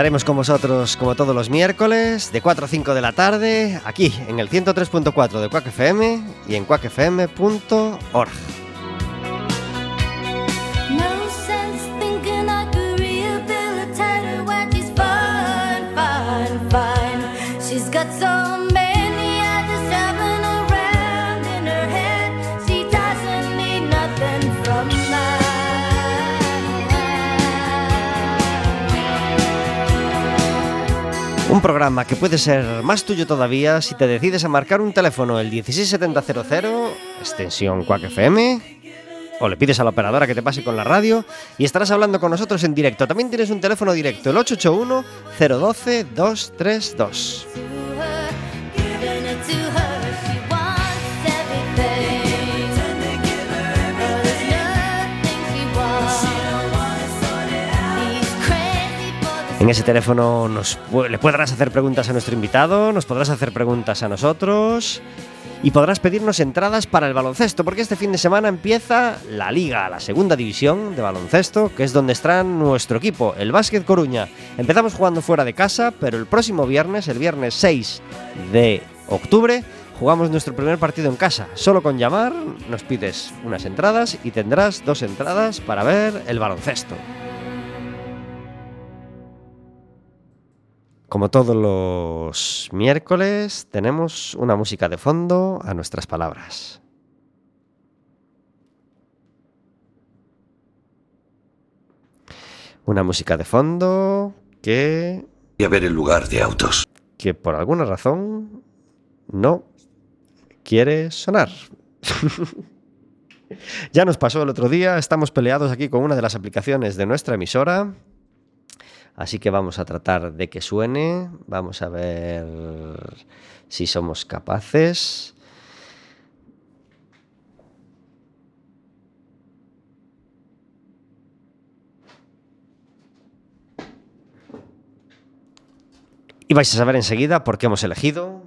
Estaremos con vosotros como todos los miércoles de 4 a 5 de la tarde aquí en el 103.4 de Quack FM y en quackfm.org. Un programa que puede ser más tuyo todavía si te decides a marcar un teléfono el 16700, extensión Quack FM, o le pides a la operadora que te pase con la radio y estarás hablando con nosotros en directo. También tienes un teléfono directo, el 881 012 232. En ese teléfono nos, le podrás hacer preguntas a nuestro invitado, nos podrás hacer preguntas a nosotros y podrás pedirnos entradas para el baloncesto, porque este fin de semana empieza la Liga, la segunda división de baloncesto, que es donde está nuestro equipo, el Básquet Coruña. Empezamos jugando fuera de casa, pero el próximo viernes, el viernes 6 de octubre, jugamos nuestro primer partido en casa. Solo con llamar nos pides unas entradas y tendrás dos entradas para ver el baloncesto. Como todos los miércoles, tenemos una música de fondo a nuestras palabras. Una música de fondo que... Y a ver el lugar de autos. Que por alguna razón no quiere sonar. ya nos pasó el otro día, estamos peleados aquí con una de las aplicaciones de nuestra emisora Así que vamos a tratar de que suene, vamos a ver si somos capaces. Y vais a saber enseguida por qué hemos elegido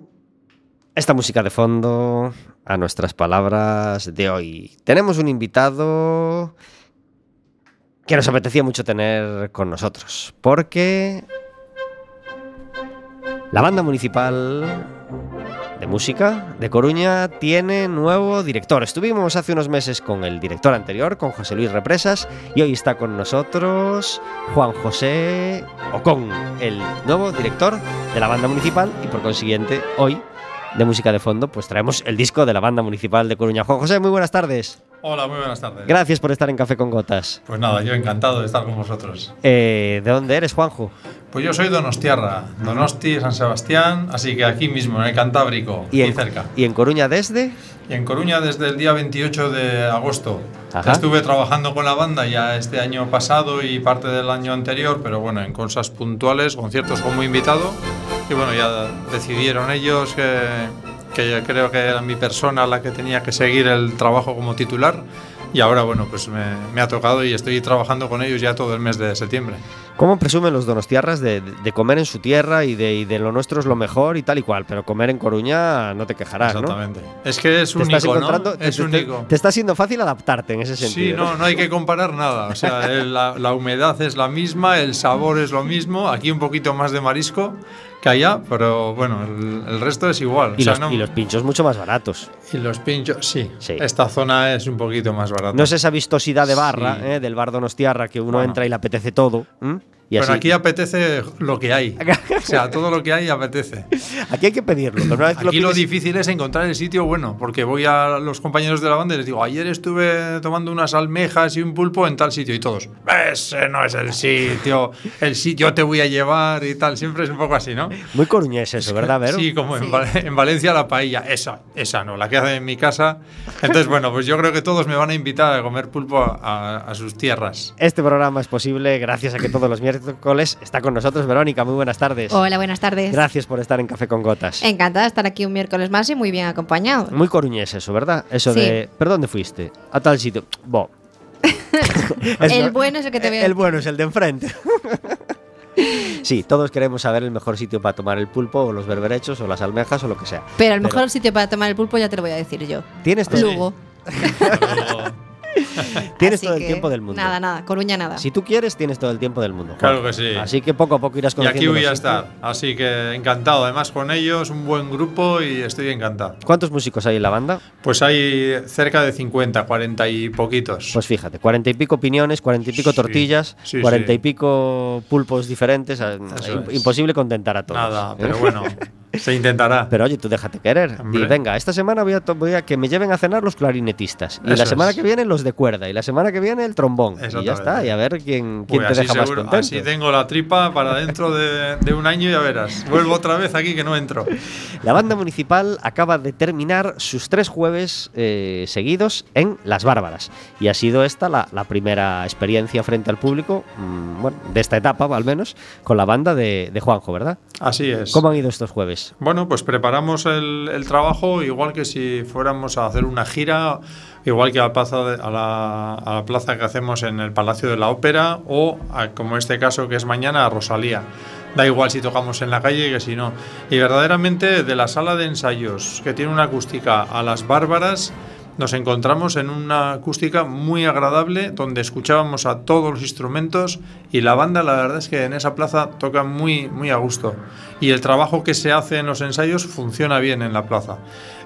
esta música de fondo a nuestras palabras de hoy. Tenemos un invitado que nos apetecía mucho tener con nosotros, porque la banda municipal de música de Coruña tiene nuevo director. Estuvimos hace unos meses con el director anterior, con José Luis Represas, y hoy está con nosotros Juan José Ocon, el nuevo director de la banda municipal, y por consiguiente hoy de música de fondo, pues traemos el disco de la banda municipal de Coruña. Juan José, muy buenas tardes. Hola, muy buenas tardes. Gracias por estar en Café con Gotas. Pues nada, yo encantado de estar con vosotros. Eh, ¿De dónde eres, Juanjo? Pues yo soy Donostiarra, Donosti, San Sebastián, así que aquí mismo, en el Cantábrico, ¿Y aquí cerca. ¿Y en Coruña desde? Y en Coruña desde el día 28 de agosto. Estuve trabajando con la banda ya este año pasado y parte del año anterior, pero bueno, en cosas puntuales, conciertos como invitado. Y bueno, ya decidieron ellos que que yo creo que era mi persona la que tenía que seguir el trabajo como titular. Y ahora, bueno, pues me, ha tocado y estoy trabajando con ellos ya todo el mes de septiembre. ¿Cómo presumen los donostiarras de, de comer en su tierra y de, de, lo nuestro es lo mejor y tal y cual? Pero comer en Coruña no te quejarás, Exactamente. Es que es único, ¿no? Es único. Te, está siendo fácil adaptarte en ese sentido. Sí, no, no hay que comparar nada. O sea, la, la humedad es la misma, el sabor es lo mismo. Aquí un poquito más de marisco que allá, pero bueno, el, resto es igual. Y, los, y, los, pinchos mucho más baratos. Y los pinchos, sí. Esta zona es un poquito más barata. No es esa vistosidad de barra, eh, del bar Donostiarra, que uno entra y le apetece todo. Y Pero así- aquí apetece lo que hay. o sea, todo lo que hay apetece. Aquí hay que pedirlo. pero una vez que Aquí lo pides- difícil es encontrar el sitio bueno, porque voy a los compañeros de la banda y les digo, ayer estuve tomando unas almejas y un pulpo en tal sitio y todos, ese no es el sitio, el sitio te voy a llevar y tal, siempre es un poco así, ¿no? Muy coruñés eso, ¿verdad, Vero? Sí, como En, Val- en Valencia la paella, esa, esa no, la que hacen en mi casa. Entonces, bueno, pues yo creo que todos me van a invitar a comer pulpo a, a- a sus tierras. Este programa es posible gracias a que todos los miércoles está con nosotros Verónica. Muy buenas tardes. Hola, buenas tardes. Gracias por estar en Café con Gotas. Encantada de estar aquí un miércoles más y muy bien acompañado. Muy coruñés eso, ¿verdad? Eso Sí. de. ¿Pero dónde fuiste? A tal sitio. Bo. El no- bueno es el que te veo. El bueno es el de enfrente. sí, todos queremos saber el mejor sitio para tomar el pulpo, o los berberechos, o las almejas, o lo que sea. Pero el mejor sitio para tomar el pulpo ya te lo voy a decir yo. Tienes todo, Lugo. tienes Así todo el que tiempo del mundo. Nada, nada. Coruña nada. Si tú quieres, tienes todo el tiempo del mundo. Claro Juan. que sí. Así que poco a poco irás Y conociendo. aquí voy a estar, así que encantado. Además con ellos, un buen grupo y estoy encantado. ¿Cuántos músicos hay en la banda? Pues hay cerca de 50, 40 y poquitos. Pues fíjate, cuarenta y pico opiniones, cuarenta y pico Sí, tortillas, sí, cuarenta y sí. pico pulpos diferentes. ah, Eso im- es. Imposible contentar a todos. Nada, ¿eh? pero bueno, se intentará. Pero oye, tú déjate querer. Hombre. Venga, esta semana voy a, to- voy a que me lleven a cenar los clarinetistas. Y la semana es. que viene los de cuerda. Y la semana que viene el trombón. Y ya está. Y a ver quién, quién Pues te deja más seguro- contento. así tengo la tripa para dentro de, de un año ya verás. Vuelvo otra vez aquí que no entro. La banda municipal acaba de terminar sus tres jueves eh, seguidos en Las Bárbaras. Y ha sido esta la, la primera experiencia frente al público, mm, bueno, de esta etapa al menos, con la banda de, de Juanjo, ¿verdad? Así es. ¿Cómo han ido estos jueves? Bueno, pues preparamos el, trabajo igual que si fuéramos a hacer una gira, igual que a la plaza que hacemos en el Palacio de la Ópera o, a- como este caso que es mañana, a Rosalía. Da igual si tocamos en la calle que si no. Y verdaderamente de la sala de ensayos, que tiene una acústica a las bárbaras, nos encontramos en una acústica muy agradable donde escuchábamos a todos los instrumentos y la banda la verdad es que en esa plaza toca muy muy a gusto y el trabajo que se hace en los ensayos funciona bien en la plaza.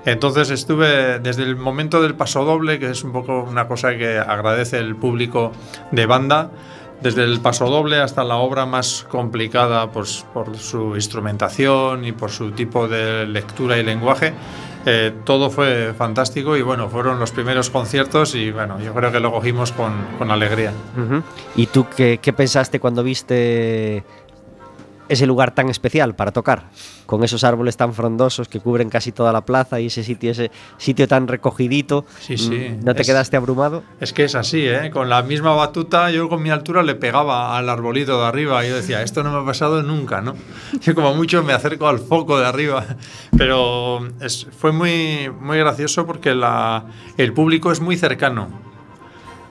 Entonces estuve desde el momento del paso doble, que es un poco una cosa que agradece el público de banda, desde el paso doble hasta la obra más complicada pues, por su instrumentación y por su tipo de lectura y lenguaje. Eh, todo fue fantástico y bueno, fueron los primeros conciertos y bueno, yo creo que lo cogimos con, con alegría. ¿Y tú qué, qué pensaste cuando viste ese lugar tan especial para tocar? Con esos árboles tan frondosos que cubren casi toda la plaza y ese sitio, ese sitio tan recogidito. Sí, sí, Mm, ¿No te es- quedaste abrumado? Es que es así, ¿eh? Con la misma batuta, yo con mi altura le pegaba al arbolito de arriba. Y yo decía, esto no me ha pasado nunca, ¿no? Yo como mucho me acerco al foco de arriba. Pero es- fue muy, muy gracioso porque la, el público es muy cercano.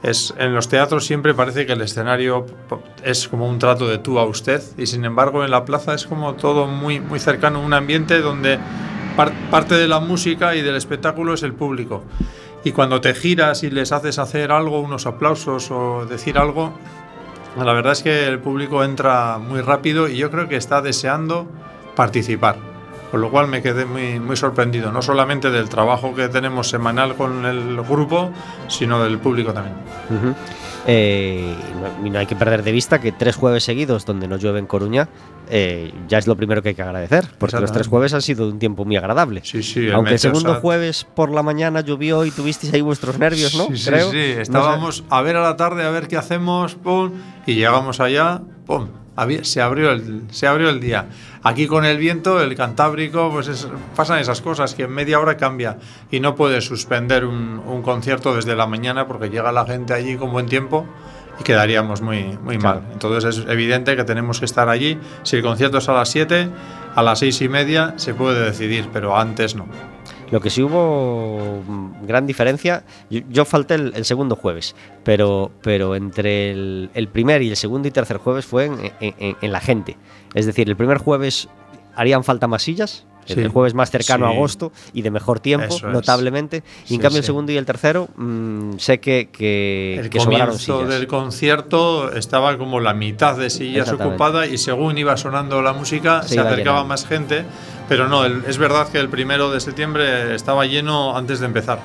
Es, en los teatros siempre parece que el escenario es como un trato de tú a usted y sin embargo en la plaza es como todo muy, muy cercano, un ambiente donde par- parte de la música y del espectáculo es el público. Y cuando te giras y les haces hacer algo, unos aplausos o decir algo, la verdad es que el público entra muy rápido y yo creo que está deseando participar. Con lo cual me quedé muy, muy sorprendido, no solamente del trabajo que tenemos semanal con el grupo, sino del público también. Ujú. Eh, y no, no hay que perder de vista que tres jueves seguidos donde no llueve en Coruña eh, ya es lo primero que hay que agradecer, porque los tres jueves han sido un tiempo muy agradable. Sí, sí, Aunque el segundo jueves por la mañana llovió y tuvisteis ahí vuestros nervios, ¿no? Sí, sí, Creo. sí. No sé. Estábamos a ver a la tarde, a ver qué hacemos, pum, y llegamos allá, pum, se abrió el, se abrió el día. Aquí con el viento, el Cantábrico, pues es- pasan esas cosas que en media hora cambia y no puedes suspender un, un concierto desde la mañana porque llega la gente allí con buen tiempo y quedaríamos muy, muy Claro. mal. Entonces es evidente que tenemos que estar allí. Si el concierto es a las 7, a las seis y media se puede decidir, pero antes no. Lo que sí hubo mm, gran diferencia, yo, yo falté el, segundo jueves, pero, pero entre el, primer y el segundo y tercer jueves fue en- en la gente. Es decir, el primer jueves harían falta más sillas, Sí. el jueves más cercano a Sí. agosto y de mejor tiempo, Eso es. notablemente. Y en Sí, cambio el segundo y el tercero mm, sé que, que, El que sobraron comienzo sillas. del concierto estaba como la mitad de sillas ocupada y según iba sonando la música Se se, acercaba más gente, pero no, el- es verdad que el primero de septiembre estaba lleno antes de empezar.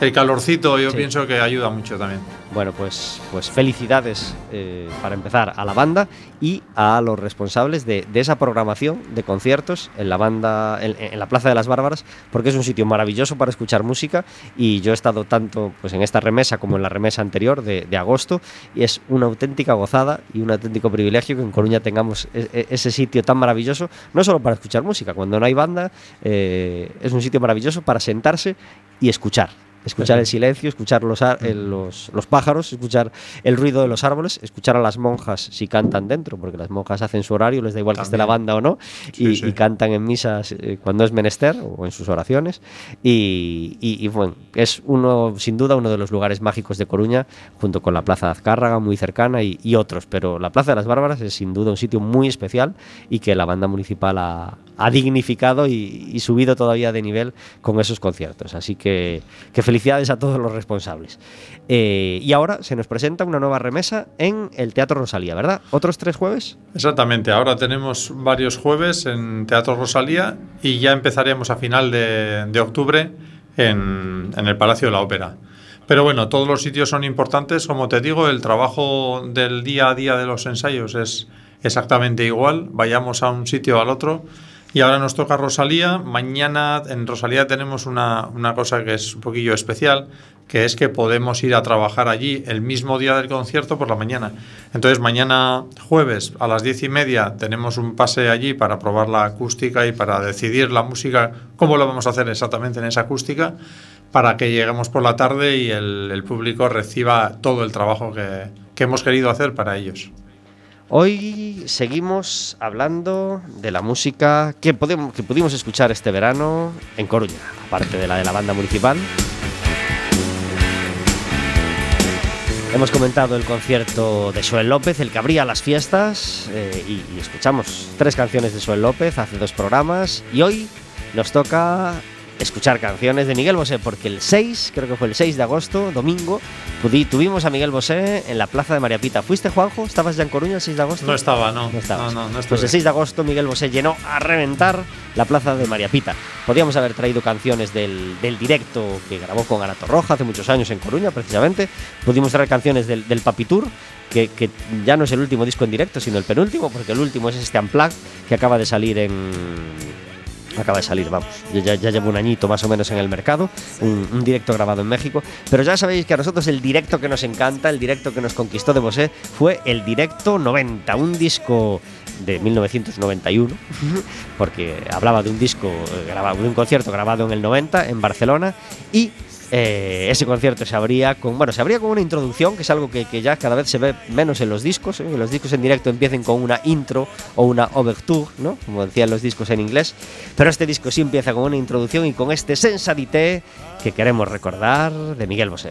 El calorcito yo pienso que ayuda mucho también. Bueno, pues, pues felicidades eh, para empezar a la banda y a los responsables de, esa programación de conciertos en la banda, en, la Plaza de las Bárbaras, porque es un sitio maravilloso para escuchar música y yo he estado tanto pues, en esta remesa como en la remesa anterior de, agosto y es una auténtica gozada y un auténtico privilegio que en Coruña tengamos e, e, ese sitio tan maravilloso, no solo para escuchar música, cuando no hay banda, eh, es un sitio maravilloso para sentarse y escuchar escuchar el silencio, escuchar los, los, los, pájaros, escuchar el ruido de los árboles, escuchar a las monjas si cantan dentro, porque las monjas hacen su horario, les da igual que esté la banda o no, y, cantan en misas eh, cuando es menester o en sus oraciones. Y, bueno, es uno, sin duda, uno de los lugares mágicos de Coruña, junto con la Plaza de Azcárraga, muy cercana, y, otros. Pero la Plaza de las Bárbaras es sin duda un sitio muy especial y que la banda municipal ha, ha dignificado y, subido todavía de nivel con esos conciertos. Así que, que felicidades a todos los responsables. Eh, y ahora se nos presenta una nueva remesa en el Teatro Rosalía, ¿verdad? ¿Otros tres jueves? Exactamente, ahora tenemos varios jueves en Teatro Rosalía y ya empezaremos a final de, octubre en, el Palacio de la Ópera. Pero bueno, todos los sitios son importantes. Como te digo, el trabajo del día a día de los ensayos es exactamente igual. Vayamos a un sitio al otro. Y ahora nos toca Rosalía. Mañana en Rosalía tenemos una, cosa que es un poquillo especial, que es que podemos ir a trabajar allí el mismo día del concierto por la mañana. Entonces mañana jueves a las diez y media tenemos un pase allí para probar la acústica y para decidir la música, cómo lo vamos a hacer exactamente en esa acústica, para que lleguemos por la tarde y el, público reciba todo el trabajo que hemos querido hacer para ellos. Hoy seguimos hablando de la música que, podemos, que pudimos escuchar este verano en Coruña, aparte de la de la banda municipal. Hemos comentado el concierto de Suel López, el que abría las fiestas, eh, y, y escuchamos tres canciones de Suel López hace dos programas, y hoy nos toca escuchar canciones de Miguel Bosé, porque el 6, creo que fue el 6 de agosto, domingo, tuvimos a Miguel Bosé en la plaza de María Pita. ¿Fuiste, Juanjo? ¿Estabas ya en Coruña el 6 de agosto? No estaba, no. No estabas. No, no, pues el 6 de agosto Miguel Bosé llenó a reventar la plaza de María Pita. Podíamos haber traído canciones del, del directo que grabó con Arato Roja hace muchos años en Coruña, precisamente. Pudimos traer canciones del, del Papitur, que, que, ya no es el último disco en directo, sino el penúltimo, porque el último es este Unplugged que acaba de salir en acaba de salir, vamos. Ya, ya, llevo un añito más o menos en el mercado, un, directo grabado en México. Pero ya sabéis que a nosotros el directo que nos encanta, el directo que nos conquistó de Bosé, fue el directo 90, un disco de 1991, porque hablaba de un disco, eh, grabado, de un concierto grabado en el 90 en Barcelona y eh, ese concierto se abría con bueno se abría con una introducción que es algo que, ya cada vez se ve menos en los discos ¿eh? los discos en directo empiecen con una intro o una overture no como decían los discos en inglés. Pero este disco sí empieza con una introducción y con este sensadité que queremos recordar de Miguel Bosé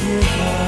give up.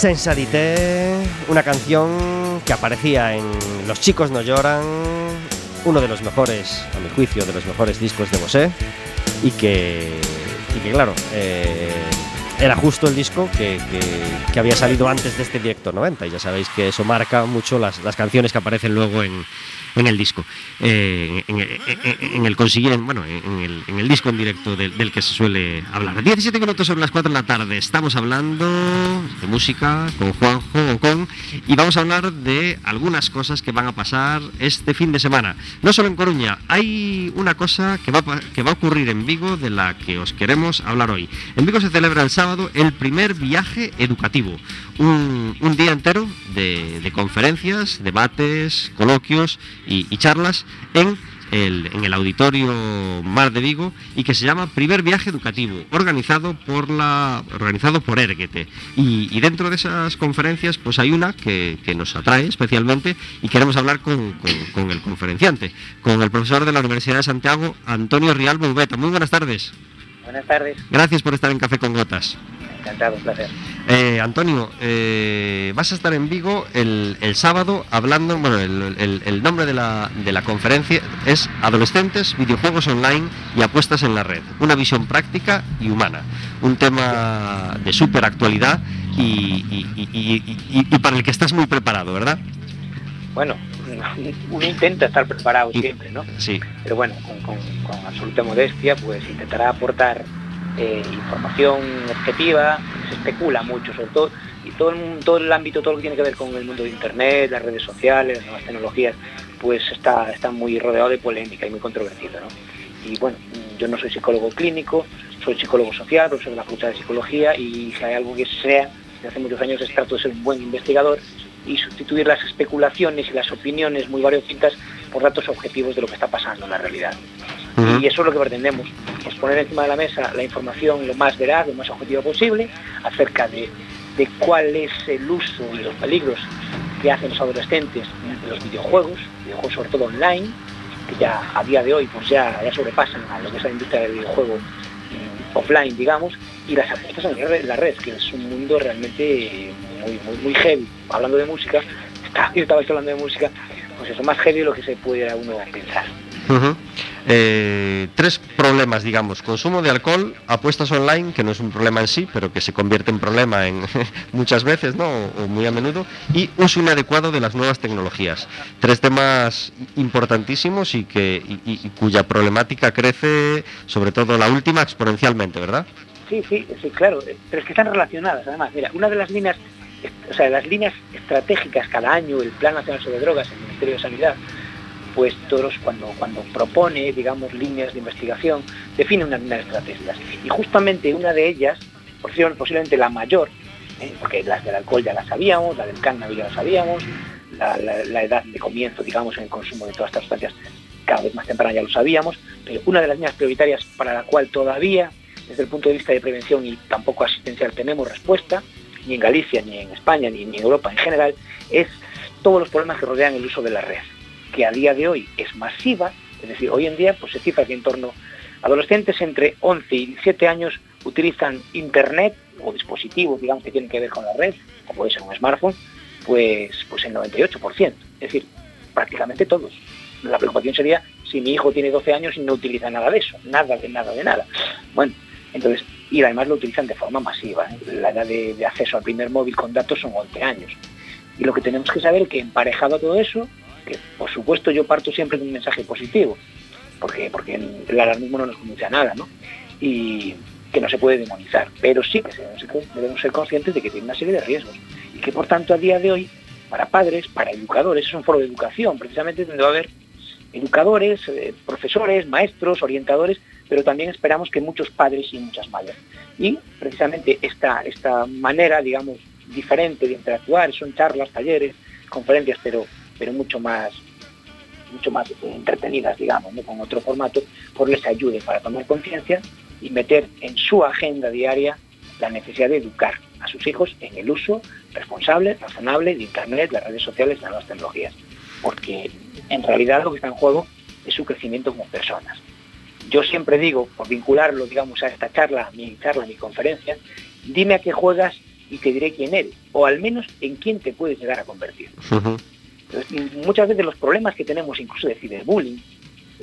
Sensalité, una canción que aparecía en Los chicos no lloran, uno de los mejores, a mi juicio, de los mejores discos de Bosé, y que, y que claro, eh, era justo el disco que, que, había salido antes de este directo 90, y ya sabéis que eso marca mucho las, las canciones que aparecen luego en, en el disco, eh, en, el consiguiente, bueno, en el, disco en directo del, que se suele hablar. 17 minutos sobre las 4 de la tarde, estamos hablando de música con Juanjo con y vamos a hablar de algunas cosas que van a pasar este fin de semana. No solo en Coruña, hay una cosa que va, que va a ocurrir en Vigo de la que os queremos hablar hoy. En Vigo se celebra el sábado el primer viaje educativo, un, día entero de conferencias, debates, coloquios y, charlas en el, en el, auditorio Mar de Vigo y que se llama Primer Viaje Educativo, organizado por la organizado por Erguete. Y, dentro de esas conferencias, pues hay una que, nos atrae especialmente y queremos hablar con, el conferenciante, con el profesor de la Universidad de Santiago, Antonio Rial Boubeta. Muy buenas tardes. Buenas tardes. Gracias por estar en Café con Gotas. Encantado, un placer. Eh, Antonio, eh, vas a estar en Vigo el, sábado hablando, bueno, el, nombre de la, de la, conferencia es Adolescentes, videojuegos online y apuestas en la red. Una visión práctica y humana. Un tema de súper actualidad y, para el que estás muy preparado, ¿verdad? Bueno, uno intenta estar preparado siempre, ¿no? Sí. Pero bueno, con, con absoluta modestia, pues intentará aportar eh, información objetiva, se especula mucho, sobre todo, y todo el, todo el ámbito, todo lo que tiene que ver con el mundo de Internet, las redes sociales, las nuevas tecnologías, pues está, está muy rodeado de polémica y muy controvertido. Y bueno, yo no soy psicólogo clínico, soy psicólogo social, profesor de la Facultad de Psicología y si hay algo que sea, desde hace muchos años es trato de ser un buen investigador y sustituir las especulaciones y las opiniones muy variopintas por datos objetivos de lo que está pasando en la realidad. Y eso es lo que pretendemos, es poner encima de la mesa la información lo más veraz, lo más objetivo posible, acerca de, cuál es el uso y los peligros que hacen los adolescentes de los videojuegos, videojuegos sobre todo online, que ya a día de hoy pues ya, ya sobrepasan a lo que es la industria del videojuego mm, offline, digamos, y las apuestas en la red, que es un mundo realmente muy, muy, muy heavy. Hablando de música, estaba, hablando de música, pues eso, más heavy de lo que se puede uno pensar. Eh, tres problemas, digamos, consumo de alcohol, apuestas online, que no es un problema en sí, pero que se convierte en problema en muchas veces, ¿no? O muy a menudo, y uso inadecuado de las nuevas tecnologías. Tres temas importantísimos y, que, cuya problemática crece, sobre todo la última, exponencialmente, ¿verdad? Sí, sí, sí, claro, pero es que están relacionadas, además. Mira, una de las líneas, o sea, las líneas estratégicas cada año, el Plan Nacional sobre Drogas, el Ministerio de Sanidad, pues todos cuando, cuando propone, digamos, líneas de investigación, define unas líneas estratégicas. Y justamente una de ellas, posiblemente la mayor, ¿eh? porque las del alcohol ya las sabíamos, la del cannabis ya las sabíamos, la, edad de comienzo, digamos, en el consumo de todas estas sustancias cada vez más temprana ya lo sabíamos, pero una de las líneas prioritarias para la cual todavía, desde el punto de vista de prevención y tampoco asistencial, tenemos respuesta, ni en Galicia, ni en España, ni en Europa en general, es todos los problemas que rodean el uso de la red que a día de hoy es masiva, es decir, hoy en día pues, se cifra que en torno a adolescentes entre 11 y 17 años utilizan Internet o dispositivos, digamos, que tienen que ver con la red, como puede ser un smartphone, pues, pues el 98%, es decir, prácticamente todos. La preocupación sería si mi hijo tiene 12 años y no utiliza nada de eso, nada de nada de nada. Bueno, entonces, y además lo utilizan de forma masiva. La edad de, de, acceso al primer móvil con datos son 11 años. Y lo que tenemos que saber es que emparejado a todo eso, que por supuesto yo parto siempre de un mensaje positivo, porque, porque el alarmismo no nos conduce a nada, ¿no? Y que no se puede demonizar, pero sí que debemos ser conscientes de que tiene una serie de riesgos y que por tanto a día de hoy, para padres, para educadores, es un foro de educación, precisamente donde va a haber educadores, eh, profesores, maestros, orientadores, pero también esperamos que muchos padres y muchas madres. Y precisamente esta, esta manera, digamos, diferente de interactuar, son charlas, talleres, conferencias, pero, pero mucho más mucho más entretenidas, digamos, con otro formato, por les ayude para tomar conciencia y meter en su agenda diaria la necesidad de educar a sus hijos en el uso responsable, razonable de Internet, las redes sociales las nuevas tecnologías. Porque en realidad lo que está en juego es su crecimiento como personas. Yo siempre digo, por vincularlo, digamos, a esta charla, a mi charla, a mi conferencia, dime a qué juegas y te diré quién eres, o al menos en quién te puedes llegar a convertir. Uh -huh. Entonces, muchas veces los problemas que tenemos, incluso de ciberbullying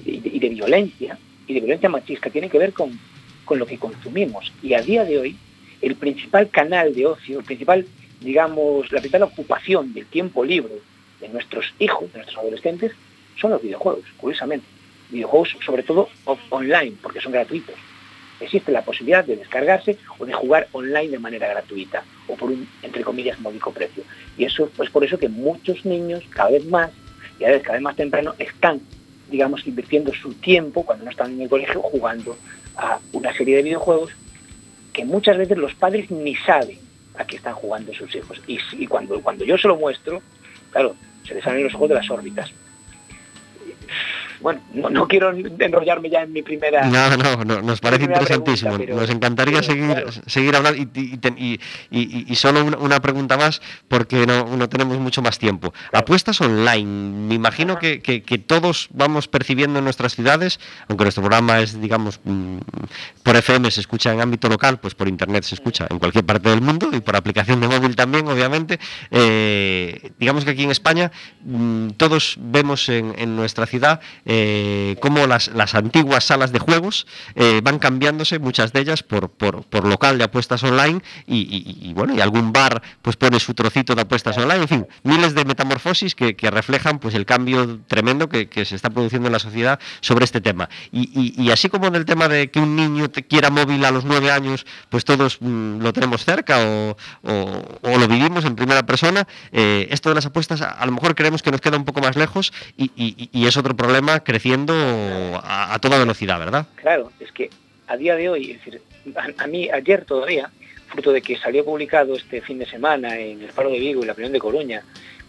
y de, y de violencia, y de violencia machista, tienen que ver con, con lo que consumimos. Y a día de hoy, el principal canal de ocio, el principal, digamos, la principal ocupación del tiempo libre de nuestros hijos, de nuestros adolescentes, son los videojuegos, curiosamente. Videojuegos sobre todo online, porque son gratuitos. Existe la posibilidad de descargarse o de jugar online de manera gratuita o por un, entre comillas, módico precio. Y eso es pues por eso que muchos niños, cada vez más, y a veces cada vez más temprano, están, digamos, invirtiendo su tiempo, cuando no están en el colegio, jugando a una serie de videojuegos que muchas veces los padres ni saben a qué están jugando sus hijos. Y, cuando, cuando yo se lo muestro, claro, se les salen los ojos de las órbitas bueno, no, no, quiero enrollarme ya en mi primera. No, no, no nos parece interesantísimo. Pregunta, pero, nos encantaría seguir, claro. seguir hablando y, y, y, y solo una, una, pregunta más porque no, no, tenemos mucho más tiempo. Claro. Apuestas online. Me imagino que, que, que, todos vamos percibiendo en nuestras ciudades, aunque nuestro programa es, digamos, mm, por FM se escucha en ámbito local, pues por internet se escucha en cualquier parte del mundo y por aplicación de móvil también, obviamente. Eh, digamos que aquí en España mmm, todos vemos en, en nuestra ciudad eh, cómo las, las, antiguas salas de juegos eh, van cambiándose, muchas de ellas por, por, local de apuestas online y, bueno, y algún bar pues pone su trocito de apuestas online, en fin, miles de metamorfosis que, reflejan pues el cambio tremendo que, se está produciendo en la sociedad sobre este tema. Y, así como en el tema de que un niño quiera móvil a los nueve años, pues todos mmm, lo tenemos cerca o, o, lo vivimos en primera persona, eh, esto de las apuestas a, a, lo mejor creemos que nos queda un poco más lejos y es otro problema creciendo a, toda velocidad, ¿verdad? Claro, es que a día de hoy, decir, a, mí ayer todavía, fruto de que salió publicado este fin de semana en el Faro de Vigo y la opinión de Coruña,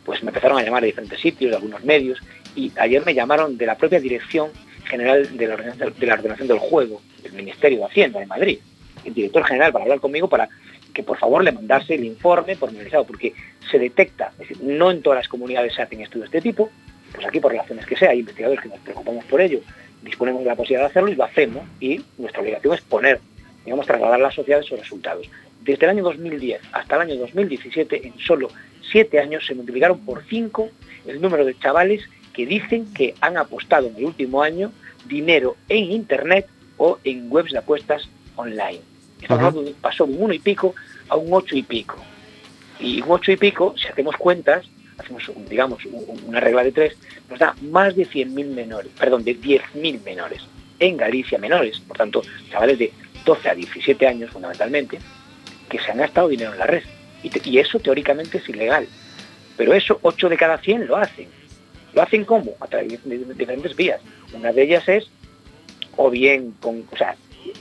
pues me empezaron a llamar de diferentes sitios, de algunos medios, y ayer me llamaron de la propia Dirección General de la Ordenación, de la Ordenación del Juego, del Ministerio de Hacienda de Madrid, el director general para hablar conmigo para que por favor le mandase el informe pormenorizado, porque se detecta, es decir, no en todas las comunidades se hacen estudios de este tipo, pues aquí por razones que sea, hay investigadores que nos preocupamos por ello, disponemos de la posibilidad de hacerlo y lo hacemos, y nuestra obligación es poner, digamos, trasladar a la sociedad esos resultados. Desde el año 2010 hasta el año 2017, en solo siete años, se multiplicaron por cinco el número de chavales que dicen que han apostado en el último año dinero en Internet o en webs de apuestas online. -huh. Pasó de un uno y pico a un ocho y pico. Y un ocho y pico, si hacemos cuentas, hacemos, digamos, una regla de tres, nos da más de 100.000 menores, perdón, de 10.000 menores. En Galicia menores, por tanto, chavales de 12 a 17 años fundamentalmente, que se han gastado dinero en la red. Y, eso teóricamente es ilegal. Pero eso 8 de cada 100 lo hacen. ¿Lo hacen cómo? A través de, diferentes vías. Una de ellas es, o bien con, o sea,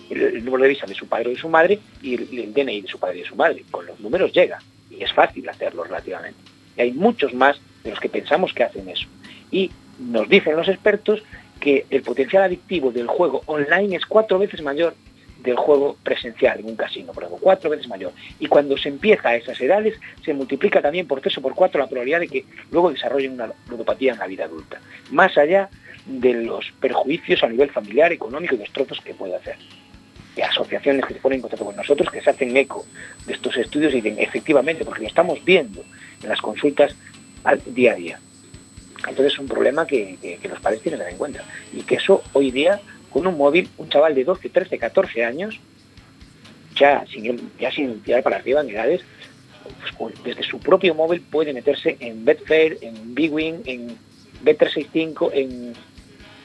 el, el, número de visa de su padre o de su madre y el, el DNI de su padre y de su madre. Con los números llega. Y es fácil hacerlo relativamente. Y hay muchos más de los que pensamos que hacen eso. Y nos dicen los expertos que el potencial adictivo del juego online es cuatro veces mayor del juego presencial en un casino, por ejemplo, cuatro veces mayor. Y cuando se empieza a esas edades, se multiplica también por tres o por cuatro la probabilidad de que luego desarrollen una ludopatía en la vida adulta. Más allá de los perjuicios a nivel familiar, económico y destrozos que puede hacer. de asociaciones que se ponen en contacto con nosotros, que se hacen eco de estos estudios y dicen, efectivamente, porque lo estamos viendo en las consultas al día a día. Entonces es un problema que, que- que los padres tienen que tener en cuenta. Y que eso hoy día, con un móvil, un chaval de 12, 13, 14 años, ya sin, ya sin tirar para arriba en edades, pues, desde su propio móvil puede meterse en Betfair, en Bwin, en Bet365, en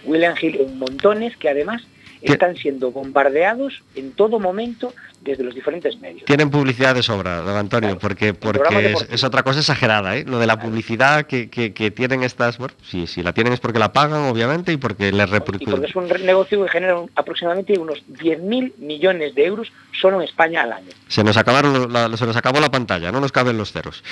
William Hill, en montones que además están siendo bombardeados en todo momento desde los diferentes medios. Tienen publicidad de sobra, don Antonio, Claro. porque, porque es, otra cosa exagerada, ¿eh? Lo de la publicidad que, que- que tienen estas... Bueno, si, si la tienen es porque la pagan, obviamente, y porque les Y porque repercute. es un negocio que genera aproximadamente unos 10.000 millones de euros solo en España al año. Se nos acabaron la, se nos acabó la pantalla, no nos caben los ceros.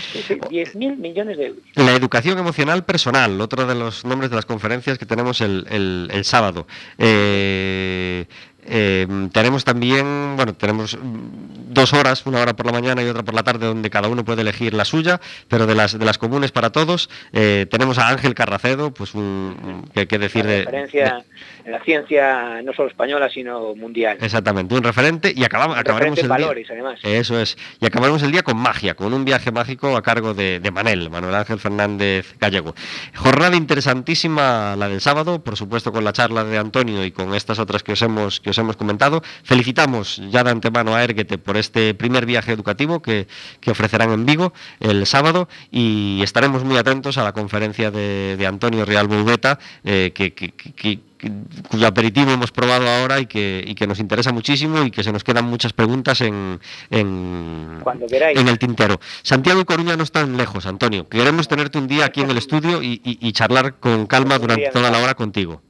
Sí, sí, 10.000 millones de euros. La educación emocional personal, otro de los nombres de las conferencias que tenemos el, el- el sábado. Eh, eh, tenemos también, bueno, tenemos mm, dos horas, una hora por la mañana y otra por la tarde, donde cada uno puede elegir la suya, pero de las de las comunes para todos. eh, tenemos a Ángel Carracedo, pues un, un- que, que decir de, referencia en la ciencia no solo española, sino mundial. exactamente un referente y acabamos Un acabaremos referente el día- además. Eso es. Y acabaremos el día con magia, con un viaje mágico a cargo de, de Manel, Manuel Ángel Fernández Gallego. Jornada interesantísima la del sábado, por supuesto con la charla de Antonio y con estas otras que os hemos, que os hemos comentado. Felicitamos ya de antemano a Erguete por este primer viaje educativo que, que ofrecerán en Vigo el sábado y estaremos muy atentos a la conferencia de, de Antonio Real Boubeta, eh, que- cuyo aperitivo hemos probado ahora y que, y que nos interesa muchísimo y que se nos quedan muchas preguntas en, en, Cuando queráis. en el tintero. Santiago y Coruña no están lejos, Antonio. Queremos tenerte un día aquí en el estudio y, y- y charlar con calma durante toda la hora contigo.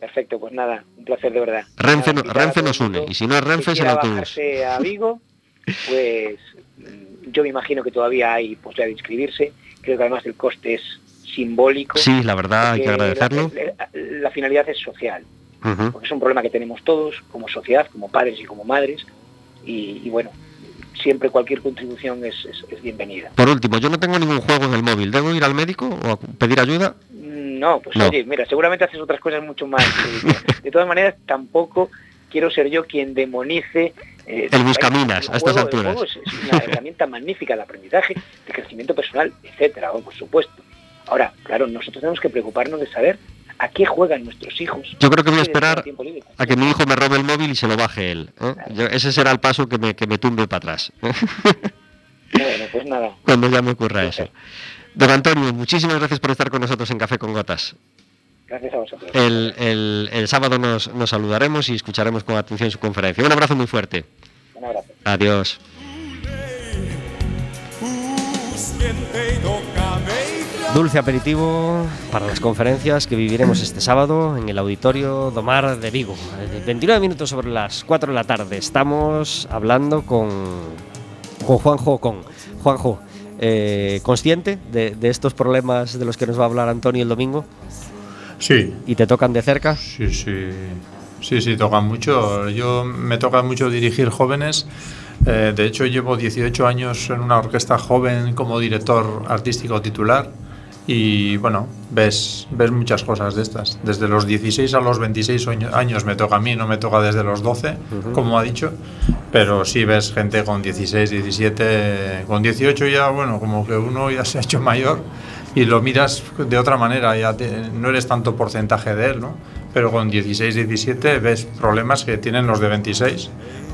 Perfecto, pues nada, un placer de verdad. Renfe, no- nos une y si no es Renfe es el autobús. a Vigo, pues mm, yo me imagino que todavía hay posibilidad de inscribirse. Creo que además el coste es simbólico. Sí, la verdad hay que porque agradecerlo. La, la- la finalidad es social, porque es un problema que tenemos todos como sociedad, como padres y como madres. Y, y bueno, siempre cualquier contribución es, es- es bienvenida. Por último, yo no tengo ningún juego en el móvil. ¿Debo ir al médico o a pedir ayuda? Mm, No, pues No. oye, mira, seguramente haces otras cosas mucho más. eh, De todas maneras, tampoco quiero ser yo quien demonice eh, El buscaminas, el a estas juego- el alturas. juego es, es una herramienta magnífica de aprendizaje, de crecimiento personal, etcétera, por supuesto. Ahora, claro, nosotros tenemos que preocuparnos de saber a qué juegan nuestros hijos. Yo creo que voy a ¿Qué dedican esperar a que mi hijo me robe el móvil y se lo baje él. ¿eh? Yo- ese será el paso que me, que me tumbe para atrás. Bueno, pues nada. Cuando ya me ocurra eso. Don Antonio, muchísimas gracias por estar con nosotros en Café con Gotas. Gracias a vosotros. El, el- el sábado nos, nos saludaremos y escucharemos con atención su conferencia. Un abrazo muy fuerte. Un abrazo. Adiós. Dulce aperitivo para las conferencias que viviremos este sábado en el Auditorio Domar de Vigo. Eh, 29 minutos sobre las 4 de la tarde. Estamos hablando con, con Juanjo Con. Juanjo, eh, ¿consciente de, de estos problemas de los que nos va a hablar Antonio el domingo? Sí, ¿Y te tocan de cerca? sí, sí. Sí, sí, tocan mucho. Yo me toca mucho dirigir jóvenes. Eh, de hecho, llevo 18 años en una orquesta joven como director artístico titular. Y bueno, ves, ves muchas cosas de estas. Desde los 16 a los 26 año- años me toca a mí, no me toca desde los 12, como ha dicho. Pero sí ves gente con 16, 17, con 18 ya, bueno, como que uno ya se ha hecho mayor y lo miras de otra manera, ya te- no eres tanto porcentaje de él, ¿no? Pero con 16, 17 ves problemas que tienen los de 26.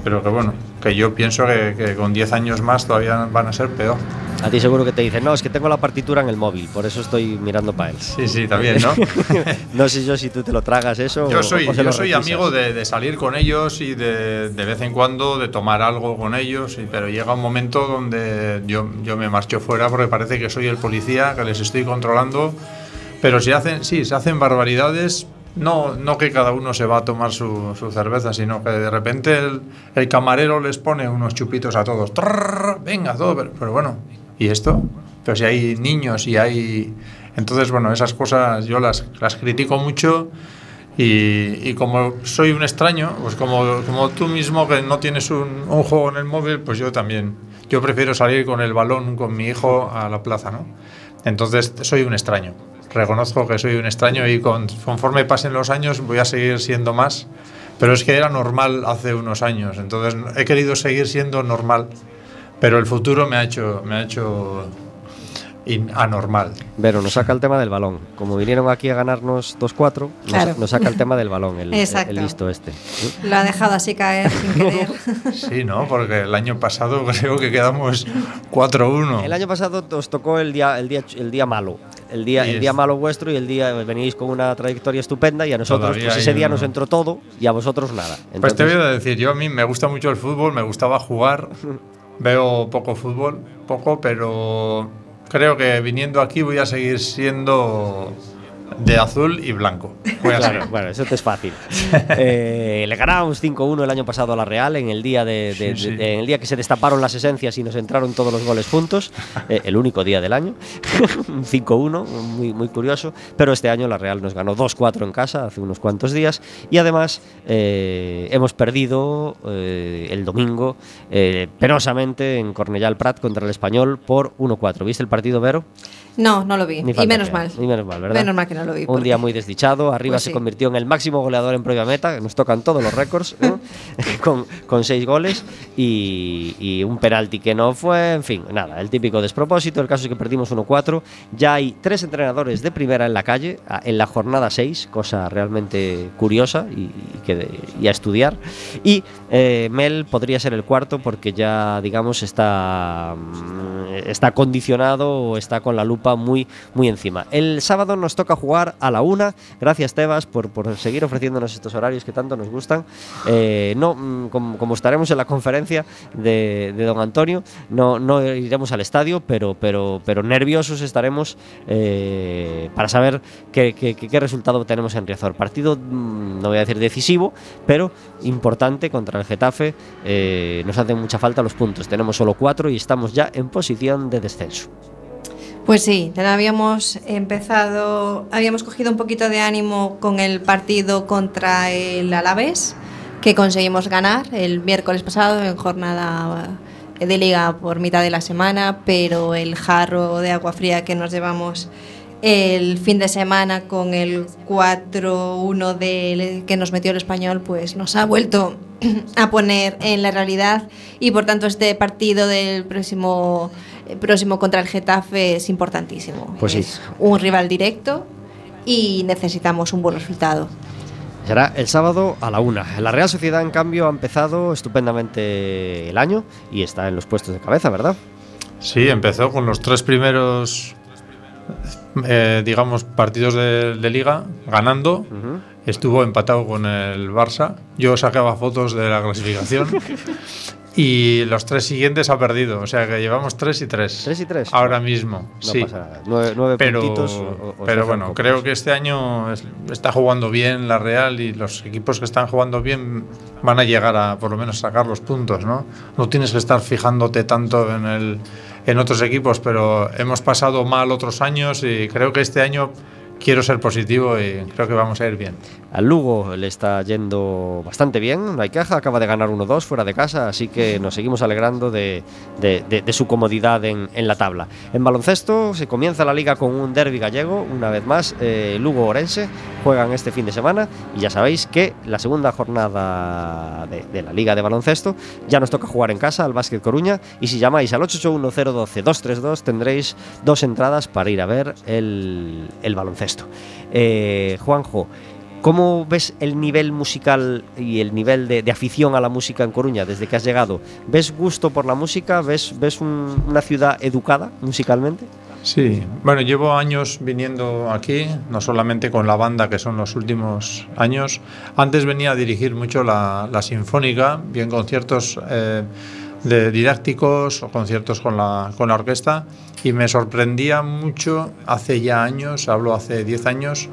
Pero que bueno, que yo pienso que, que con 10 años más todavía van a ser peor. A ti seguro que te dicen, no, es que tengo la partitura en el móvil, por eso estoy mirando para él. Sí, sí, también, ¿no? no sé yo si tú te lo tragas eso Yo soy, o yo soy requisas. amigo de, de salir con ellos y de, de vez en cuando de tomar algo con ellos, y- pero llega un momento donde yo, yo me marcho fuera porque parece que soy el policía, que les estoy controlando, pero si hacen, sí, se hacen barbaridades, no, no que cada uno se va a tomar su, su cerveza, sino que de repente el, el camarero les pone unos chupitos a todos, Trrr, venga, todo, pero, pero bueno, ¿y esto? Pero si hay niños y hay... Entonces, bueno, esas cosas yo las, las critico mucho y, y como soy un extraño, pues como, como tú mismo que no tienes un, un juego en el móvil, pues yo también. Yo prefiero salir con el balón con mi hijo a la plaza, ¿no? Entonces soy un extraño. Reconozco que soy un extraño y con- conforme pasen los años voy a seguir siendo más pero es que era normal hace unos años, entonces he querido seguir siendo normal, pero el futuro me ha hecho, me ha hecho in- anormal. Pero nos saca el tema del balón. Como vinieron aquí a ganarnos 2-4, nos, Claro. nos saca el tema del balón, el, el, Exacto. el listo este. Lo ha dejado así caer sin querer. Sí, ¿no? Porque el año pasado creo que quedamos 4-1. El año pasado os tocó el día, el día, el día malo. El día, el día malo vuestro y el día veníais con una trayectoria estupenda y a nosotros pues ese día uno. nos entró todo y a vosotros nada. Pues te voy Entonces, a decir, yo a mí me gusta mucho el fútbol, me gustaba jugar, veo poco fútbol, poco, pero creo que viniendo aquí voy a seguir siendo de azul y blanco. Claro, bueno, eso te es fácil. Eh, le ganábamos 5-1 el año pasado a la Real en el día de, de- Sí, sí. de- en el día que se destaparon las esencias y nos entraron todos los goles juntos, eh, el único día del año, Un 5-1, muy, muy curioso. Pero este año la Real nos ganó 2-4 en casa hace unos cuantos días y además eh, hemos perdido eh, el domingo eh, penosamente en Cornellà al Prat contra el Español por 1-4. ¿Viste el partido, Vero? No, no lo vi. Ni y menos mal. Ni menos mal, ¿verdad? Menos mal que no lo vi. Un porque- día muy desdichado. Arriba Pues se sí. convirtió en el máximo goleador en propia meta. que Nos tocan todos los récords. ¿no? con, con seis goles y, y un penalti que no fue. En fin, nada, el típico despropósito. El caso es que perdimos 1-4. Ya hay tres entrenadores de primera en la calle en la jornada 6, cosa realmente curiosa y, y que, y a estudiar. Y eh, Mel podría ser el cuarto porque ya, digamos, está, mm, está condicionado o está con la lupa muy, muy encima. El sábado nos toca jugar a la una. Gracias, Tebas, por, por seguir ofreciéndonos estos horarios que tanto nos gustan. Eh, no, mm, como, como estaremos en la conferencia de, de don Antonio, no, no iremos al estadio, pero, pero, pero nerviosos estaremos eh, para saber qué, qué- qué- qué resultado tenemos en Riazor. Partido, mm, no voy a decir decisivo, pero importante contra el Getafe. Eh, nos hacen mucha falta los puntos. Tenemos solo cuatro y estamos ya en posición de descenso. Pues sí, habíamos empezado, habíamos cogido un poquito de ánimo con el partido contra el Alavés, que conseguimos ganar el miércoles pasado en jornada de liga por mitad de la semana, pero el jarro de agua fría que nos llevamos el fin de semana con el 4-1 del- que nos metió el español, pues nos ha vuelto a poner en la realidad y por tanto este partido del próximo próximo contra el Getafe es importantísimo. Pues sí. es un rival directo y necesitamos un buen resultado. Será el sábado a la una. La Real Sociedad, en cambio, ha empezado estupendamente el año y está en los puestos de cabeza, ¿verdad? Sí, empezó con los tres primeros, eh, digamos, partidos de, de liga ganando. Ujú. Estuvo empatado con el Barça. Yo sacaba fotos de la clasificación. y los tres siguientes ha perdido. O sea que llevamos tres y tres. Tres y tres. Ahora mismo. No sí. pasa nada. Nueve, nueve Pero, puntitos. o- o- o pero se bueno, creo que este año es- está jugando bien la Real y los equipos que están jugando bien van a llegar a por lo menos sacar los puntos, ¿no? No tienes que estar fijándote tanto en el en otros equipos, pero hemos pasado mal otros años y creo que este año quiero ser positivo y creo que vamos a ir bien. Al Lugo le está yendo bastante bien, no hay queja, acaba de ganar 1-2 fuera de casa, así que nos seguimos alegrando de, su comodidad en, la tabla. En baloncesto se comienza la liga con un derby gallego, una vez más, eh, Lugo-Orense juegan este fin de semana y ya sabéis que la segunda jornada de, la liga de baloncesto ya nos toca jugar en casa al Básquet Coruña y si llamáis al 881-012-232 tendréis dos entradas para ir a ver el, el baloncesto. Eh, Juanjo, ¿Cómo ves el nivel musical y el nivel de, de afición a la música en Coruña desde que has llegado? ¿Ves gusto por la música? ¿Ves, ves un- una ciudad educada musicalmente? Sí, bueno, llevo años viniendo aquí, no solamente con la banda, que son los últimos años. Antes venía a dirigir mucho la, la sinfónica, bien conciertos eh, didácticos o conciertos con la, con la orquesta, y me sorprendía mucho hace ya años, hablo hace 10 años,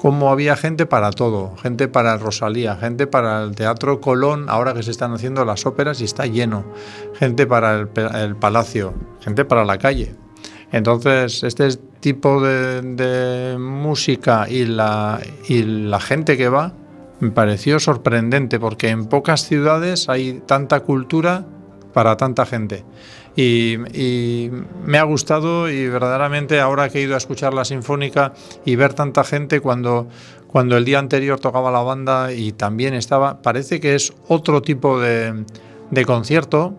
cómo había gente para todo, gente para Rosalía, gente para el Teatro Colón, ahora que se están haciendo las óperas y está lleno, gente para el, Palacio, gente para la calle. Entonces, este tipo de, música y la gente que va me pareció sorprendente porque en pocas ciudades hay tanta cultura para tanta gente. Y, y me ha gustado y verdaderamente ahora que he ido a escuchar la sinfónica y ver tanta gente cuando, cuando el día anterior tocaba la banda y también estaba, parece que es otro tipo de, concierto.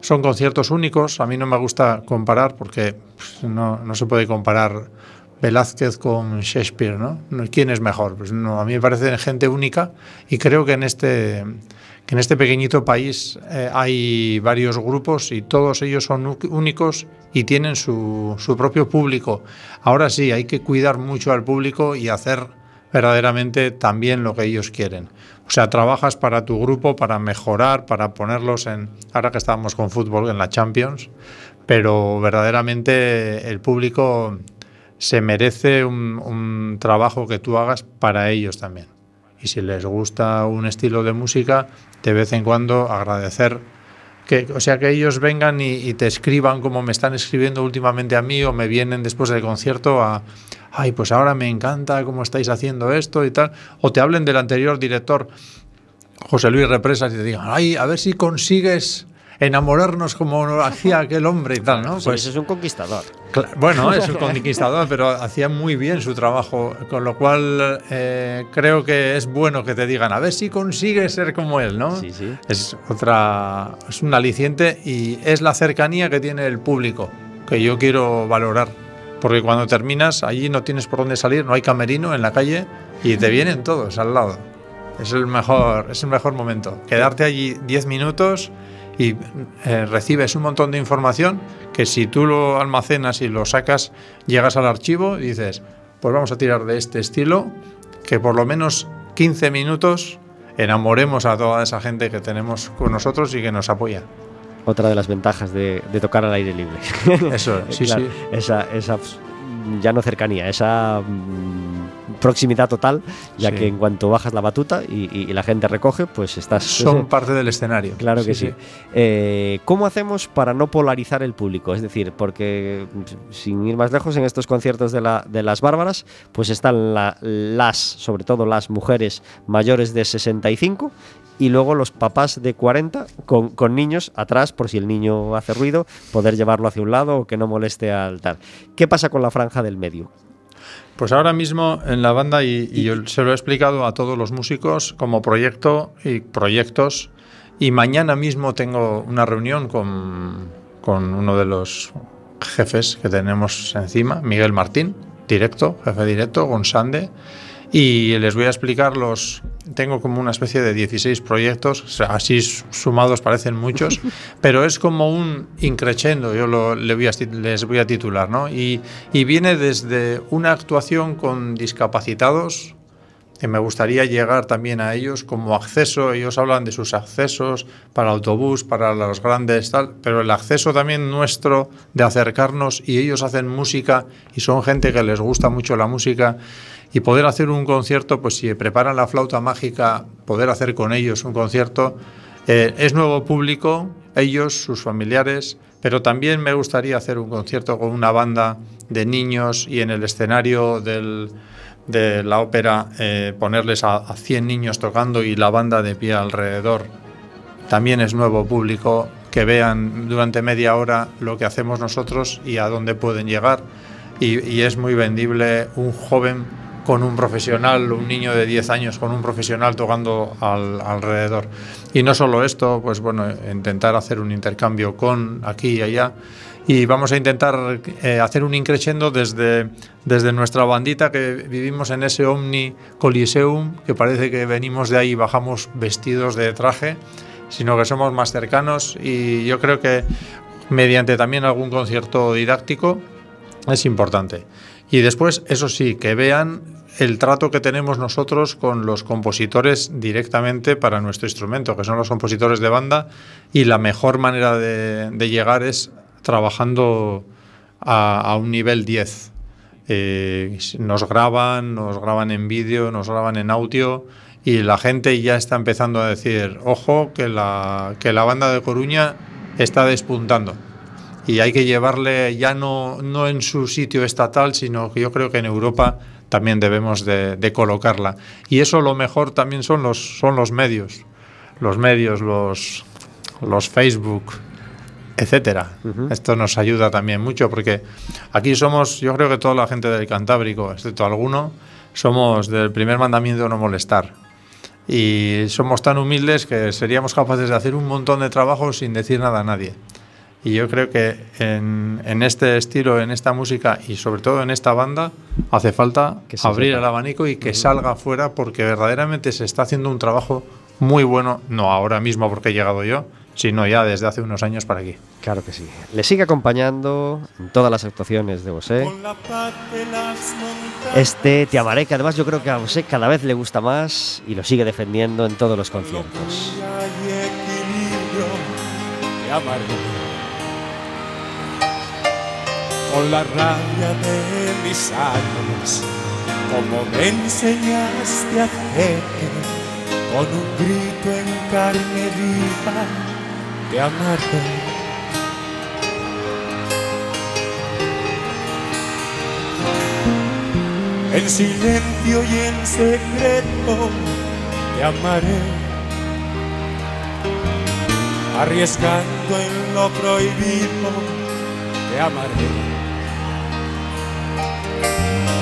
Son conciertos únicos, a mí no me gusta comparar porque pues, no, no se puede comparar Velázquez con Shakespeare, ¿no? ¿Quién es mejor? Pues a mí me parece gente única y creo que en este, en este pequeñito país eh, hay varios grupos y todos ellos son únicos y tienen su, su propio público. Ahora sí, hay que cuidar mucho al público y hacer verdaderamente también lo que ellos quieren. O sea, trabajas para tu grupo, para mejorar, para ponerlos en, ahora que estábamos con fútbol en la Champions, pero verdaderamente el público se merece un, trabajo que tú hagas para ellos también. Y si les gusta un estilo de música, de vez en cuando agradecer que, o sea, que ellos vengan y, y, te escriban como me están escribiendo últimamente a mí o me vienen después del concierto a, ay, pues ahora me encanta cómo estáis haciendo esto y tal, o te hablen del anterior director, José Luis Represas, y te digan, ay, a ver si consigues enamorarnos como hacía aquel hombre y tal, ¿no? Pues es un conquistador. Bueno, es un conquistador, pero hacía muy bien su trabajo, con lo cual eh, creo que es bueno que te digan, a ver si consigues ser como él, ¿no? Sí, sí. Es otra, es un aliciente y es la cercanía que tiene el público que yo quiero valorar porque cuando terminas allí no tienes por dónde salir, no hay camerino en la calle y te vienen todos al lado. Es el mejor, es el mejor momento. Quedarte allí 10 minutos y eh, recibes un montón de información que si tú lo almacenas y lo sacas, llegas al archivo y dices, pues vamos a tirar de este estilo, que por lo menos 15 minutos enamoremos a toda esa gente que tenemos con nosotros y que nos apoya otra de las ventajas de, tocar al aire libre. Eso, sí, sí. Esa, esa ya no cercanía, esa mm, proximidad total, ya que en cuanto bajas la batuta y, la gente recoge, pues estás... Son parte del escenario. Claro que sí. Eh, ¿Cómo hacemos para no polarizar el público? Es decir, porque sin ir más lejos, en estos conciertos de, la, de las bárbaras, pues están las, sobre todo las mujeres mayores de 65 y luego los papás de 40 con, con, niños atrás por si el niño hace ruido, poder llevarlo hacia un lado o que no moleste al tal. ¿Qué pasa con la franja del medio? Pues ahora mismo en la banda, y, yo se lo he explicado a todos los músicos como proyecto y proyectos, y mañana mismo tengo una reunión con, con uno de los jefes que tenemos encima, Miguel Martín, directo, jefe directo, con Sande y les voy a explicar los... Tengo como una especie de 16 proyectos, así sumados parecen muchos, pero es como un increchendo, yo lo, le voy a, les voy a titular, ¿no? Y, y viene desde una actuación con discapacitados, que me gustaría llegar también a ellos como acceso. Ellos hablan de sus accesos para autobús, para los grandes, tal, pero el acceso también nuestro de acercarnos y ellos hacen música y son gente que les gusta mucho la música y poder hacer un concierto, pues si preparan la flauta mágica, poder hacer con ellos un concierto. Eh, es nuevo público, ellos, sus familiares, pero también me gustaría hacer un concierto con una banda de niños y en el escenario de la ópera eh, ponerles a, a 100 niños tocando y la banda de pie alrededor. También es nuevo público que vean durante media hora lo que hacemos nosotros y a dónde pueden llegar. Y es muy vendible un joven con un profesional, un niño de 10 años con un profesional tocando al, alrededor. Y no solo esto, pues bueno, intentar hacer un intercambio con aquí y allá. Y vamos a intentar eh, hacer un increciendo desde, desde nuestra bandita que vivimos en ese Omni Coliseum, que parece que venimos de ahí y bajamos vestidos de traje, sino que somos más cercanos y yo creo que mediante también algún concierto didáctico es importante. Y después, eso sí, que vean el trato que tenemos nosotros con los compositores directamente para nuestro instrumento, que son los compositores de banda, y la mejor manera de, llegar es trabajando a, un nivel 10. Eh, nos graban, nos graban en vídeo, nos graban en audio y la gente ya está empezando a decir, ojo, que la, que la banda de Coruña está despuntando y hay que llevarle ya no, no en su sitio estatal, sino que yo creo que en Europa también debemos de, colocarla. Y eso lo mejor también son los, son los medios, los medios, los, los Facebook, etcétera. Esto nos ayuda también mucho porque aquí somos, yo creo que toda la gente del Cantábrico, excepto alguno, somos del primer mandamiento no molestar. Y somos tan humildes que seríamos capaces de hacer un montón de trabajo sin decir nada a nadie. Y yo creo que en, en este estilo, en esta música y sobre todo en esta banda, hace falta abrir el abanico y que salga afuera porque verdaderamente se está haciendo un trabajo muy bueno, no ahora mismo porque he llegado yo, sino ya desde hace unos años para aquí. Claro que sí. Le sigue acompañando en todas las actuaciones de Bosé. Este Te amaré, que además yo creo que a Bosé cada vez le gusta más y lo sigue defendiendo en todos los conciertos. Con la rabia de mis años, como me enseñaste a hacer, con un grito en carne viva te amaré. En silencio y en secreto te amaré, arriesgando en lo prohibido te amaré,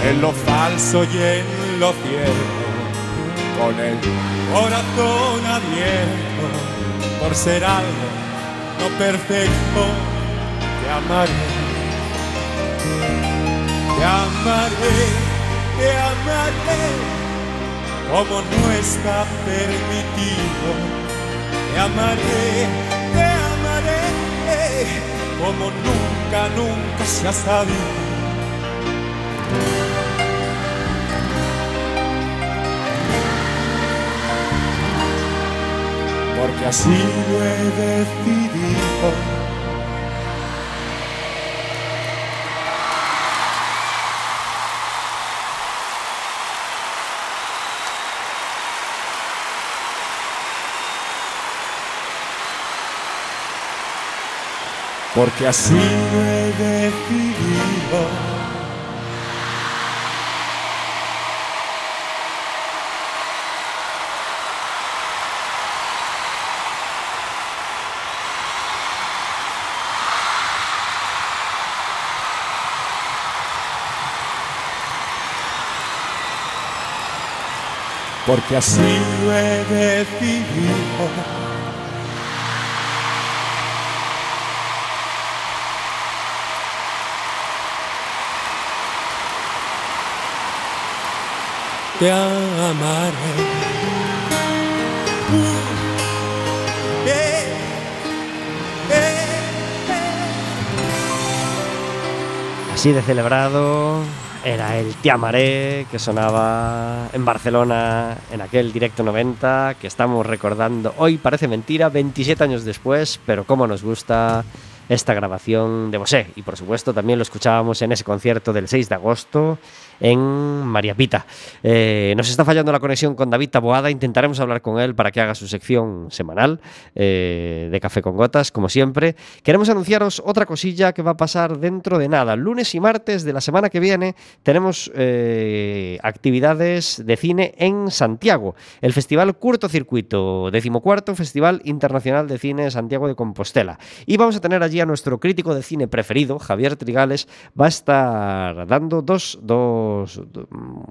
en lo falso y en lo cierto, con el corazón abierto, por ser algo no perfecto, te amaré, te amaré, te amaré, como no está permitido, te amaré, te amaré, como nunca, nunca se ha sabido. Porque así lo he decidido. Porque así lo he decidido. Porque así lo he decidido. Te amaré. Eh, eh, Así de celebrado era el Te Amaré que sonaba en Barcelona en aquel directo 90 que estamos recordando hoy, parece mentira, 27 años después, pero cómo nos gusta esta grabación de Bosé. Y por supuesto también lo escuchábamos en ese concierto del 6 de agosto en María Pita. Eh, nos está fallando la conexión con David Taboada, intentaremos hablar con él para que haga su sección semanal eh, de Café con Gotas, como siempre. Queremos anunciaros otra cosilla que va a pasar dentro de nada. Lunes y martes de la semana que viene tenemos eh, actividades de cine en Santiago. El Festival Curto Circuito, decimocuarto Festival Internacional de Cine Santiago de Compostela. Y vamos a tener allí a nuestro crítico de cine preferido, Javier Trigales, va a estar dando dos, dos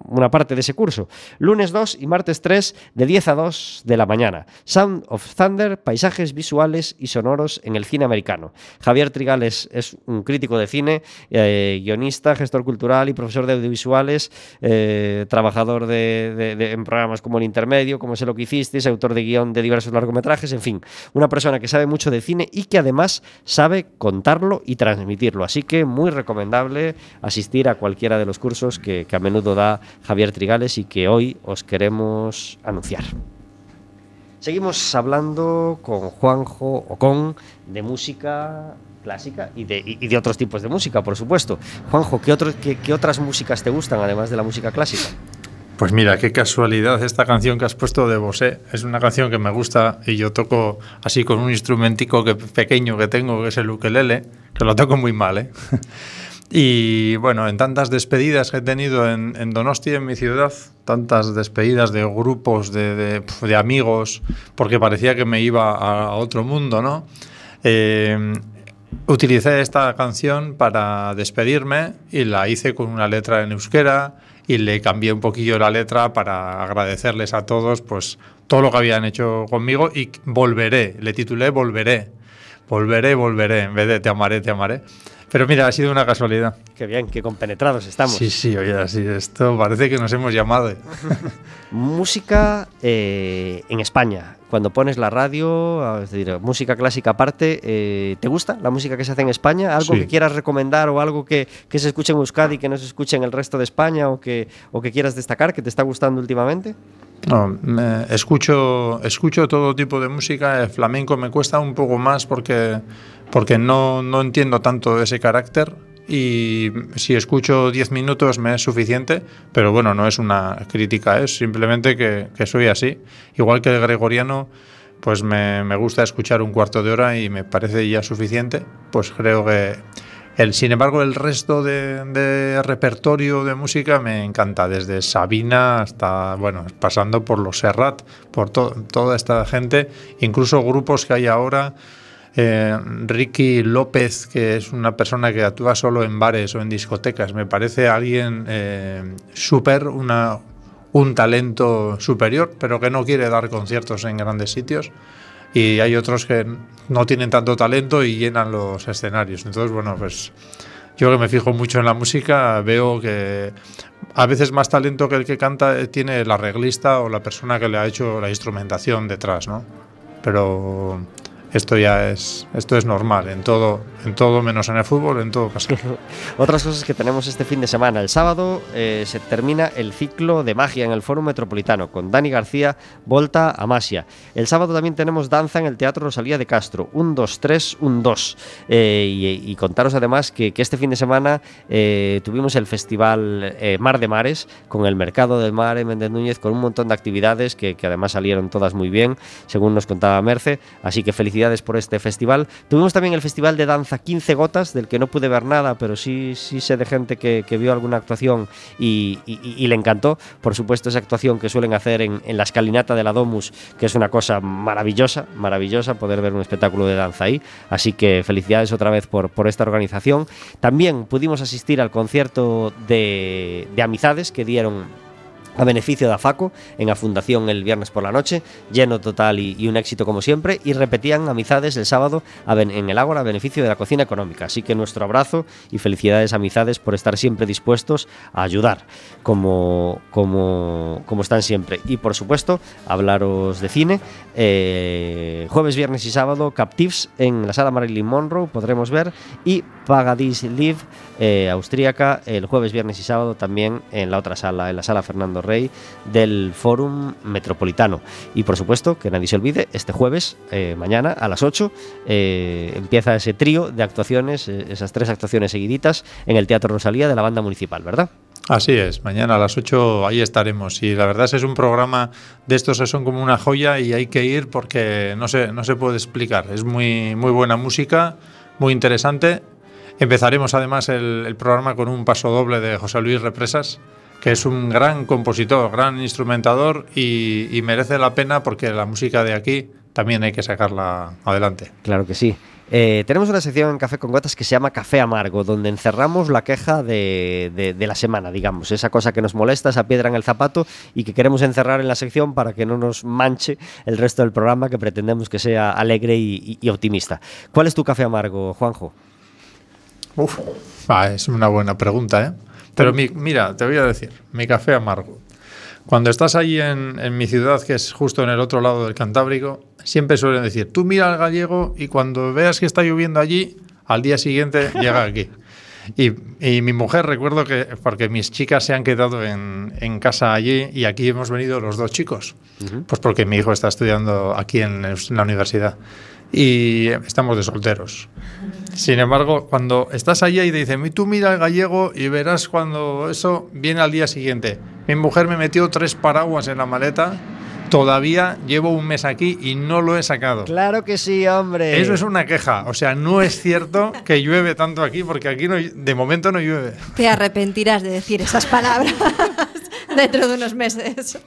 una parte de ese curso. Lunes 2 y martes 3 de 10 a 2 de la mañana. Sound of Thunder, paisajes visuales y sonoros en el cine americano. Javier Trigales es un crítico de cine, eh, guionista, gestor cultural y profesor de audiovisuales, eh, trabajador de, en programas como El Intermedio, como Sé lo que hicisteis, autor de guion de diversos largometrajes, en fin, una persona que sabe mucho de cine y que además sabe contarlo y transmitirlo. Así que muy recomendable asistir a cualquiera de los cursos que, que a menudo da Javier Trigales y que hoy os queremos anunciar. Seguimos hablando con Juanjo o con de música clásica y de, y de, otros tipos de música, por supuesto. Juanjo, ¿qué, otro, qué, ¿qué, otras músicas te gustan además de la música clásica? Pues mira, qué casualidad esta canción que has puesto de Bosé. Es una canción que me gusta y yo toco así con un instrumentico que, pequeño que tengo, que es el ukelele, que lo toco muy mal, ¿eh? Y bueno, en tantas despedidas que he tenido en, en Donosti, en mi ciudad, tantas despedidas de grupos, de, amigos, porque parecía que me iba a otro mundo, ¿no? Eh, utilicé esta canción para despedirme y la hice con una letra en euskera y le cambié un poquillo la letra para agradecerles a todos pues todo lo que habían hecho conmigo y volveré, le titulé Volveré, volveré, volveré, en vez de Te amaré, te amaré. Pero mira, ha sido una casualidad. Qué bien, qué compenetrados estamos. Sí, sí, oye, así, esto parece que nos hemos llamado. música eh, en España. Cuando pones la radio, es decir, música clásica aparte, eh, ¿te gusta la música que se hace en España? ¿Algo Sí. que quieras recomendar o algo que, que se escuche en Euskadi que no se escuche en el resto de España o que, o que quieras destacar, que te está gustando últimamente? No, escucho, escucho todo tipo de música. El flamenco me cuesta un poco más porque, porque no, no entiendo tanto ese carácter. Y si escucho 10 minutos me es suficiente, pero bueno, no es una crítica, es simplemente que, que soy así. Igual que el gregoriano, pues me, me gusta escuchar un cuarto de hora y me parece ya suficiente. Pues creo que el, sin embargo, el resto de, de repertorio de música me encanta, desde Sabina hasta, bueno, pasando por los Serrat, por to- toda esta gente, incluso grupos que hay ahora. eh, Ricky López, que es una persona que actúa solo en bares o en discotecas, me parece alguien eh, súper, un talento superior, pero que no quiere dar conciertos en grandes sitios y hay otros que no tienen tanto talento y llenan los escenarios. Entonces, bueno, pues yo que me fijo mucho en la música, veo que a veces más talento que el que canta tiene el arreglista o la persona que le ha hecho la instrumentación detrás, ¿no? Pero esto ya es esto es normal en todo en todo menos en el fútbol en todo pasa Otras cosas que tenemos este fin de semana. El sábado eh, se termina el ciclo de magia en el Foro Metropolitano con Dani García, Volta a Masia. El sábado también tenemos danza en el Teatro Rosalía de Castro. Un 2, 3, un 2. Eh, y, contaros además que, este fin de semana eh, tuvimos el festival eh, Mar de Mares con el Mercado del Mar en Méndez Núñez con un montón de actividades que además salieron todas muy bien, según nos contaba Merce. Así que felicidades por este festival. Tuvimos también el Festival de Danza 15 Gotas, del que no pude ver nada, pero sí, sé de gente que, vio alguna actuación y, le encantó. Por supuesto, esa actuación que suelen hacer en, la escalinata de la Domus, que es una cosa maravillosa, maravillosa poder ver un espectáculo de danza ahí. Así que felicidades otra vez por, por esta organización. También pudimos asistir al concierto de, de Amizades que dieron a beneficio de AFACO en la Fundación el viernes por la noche, lleno total y, un éxito como siempre, y repetían amizades el sábado en el Ágora a beneficio de la cocina económica. Así que nuestro abrazo y felicidades amizades por estar siempre dispuestos a ayudar, como, como, como están siempre. Y por supuesto, hablaros de cine. eh, jueves, viernes y sábado, Captives en la sala Marilyn Monroe podremos ver, y Pagadis Live eh, austríaca el jueves, viernes y sábado también en la otra sala, en la sala Fernando Rey del Fórum Metropolitano. Y por supuesto, que nadie se olvide, este jueves, eh, mañana a las 8, eh, empieza ese trío de actuaciones, eh, esas tres actuaciones seguiditas en el Teatro Rosalía de la banda municipal, ¿verdad? Así es, mañana a las 8 ahí estaremos. Y la verdad es que es un programa de estos que son como una joya y hay que ir porque no se, no se puede explicar. Es muy, muy buena música, muy interesante. Empezaremos además el, el programa con un paso doble de José Luis Represas, que es un gran compositor, gran instrumentador y, y merece la pena porque la música de aquí también hay que sacarla adelante. Claro que sí. Eh, tenemos una sección en Café con Gotas que se llama Café Amargo, donde encerramos la queja de, de- de la semana, digamos, esa cosa que nos molesta, esa piedra en el zapato y que queremos encerrar en la sección para que no nos manche el resto del programa que pretendemos que sea alegre y, y- y optimista. ¿Cuál es tu café amargo, Juanjo? Uf, ah, es una buena pregunta, ¿eh? Pero mi- mira, te voy a decir, mi café amargo. Cuando estás ahí en, en mi ciudad, que es justo en el otro lado del Cantábrico, siempre suelen decir, tú mira al gallego y cuando veas que está lloviendo allí, al día siguiente llega aquí. Y, y mi mujer, recuerdo que, porque mis chicas se han quedado en, en casa allí y aquí hemos venido los dos chicos, pues porque mi hijo está estudiando aquí en, en la universidad y estamos de solteros. Sin embargo, cuando estás allí y te dicen, tú mira el gallego y verás cuando eso viene al día siguiente. Mi mujer me metió tres paraguas en la maleta, todavía llevo un mes aquí y no lo he sacado. Claro que sí, hombre. Eso es una queja, o sea, no es cierto que llueve tanto aquí porque aquí no, de momento no llueve. Te arrepentirás de decir esas palabras dentro de unos meses.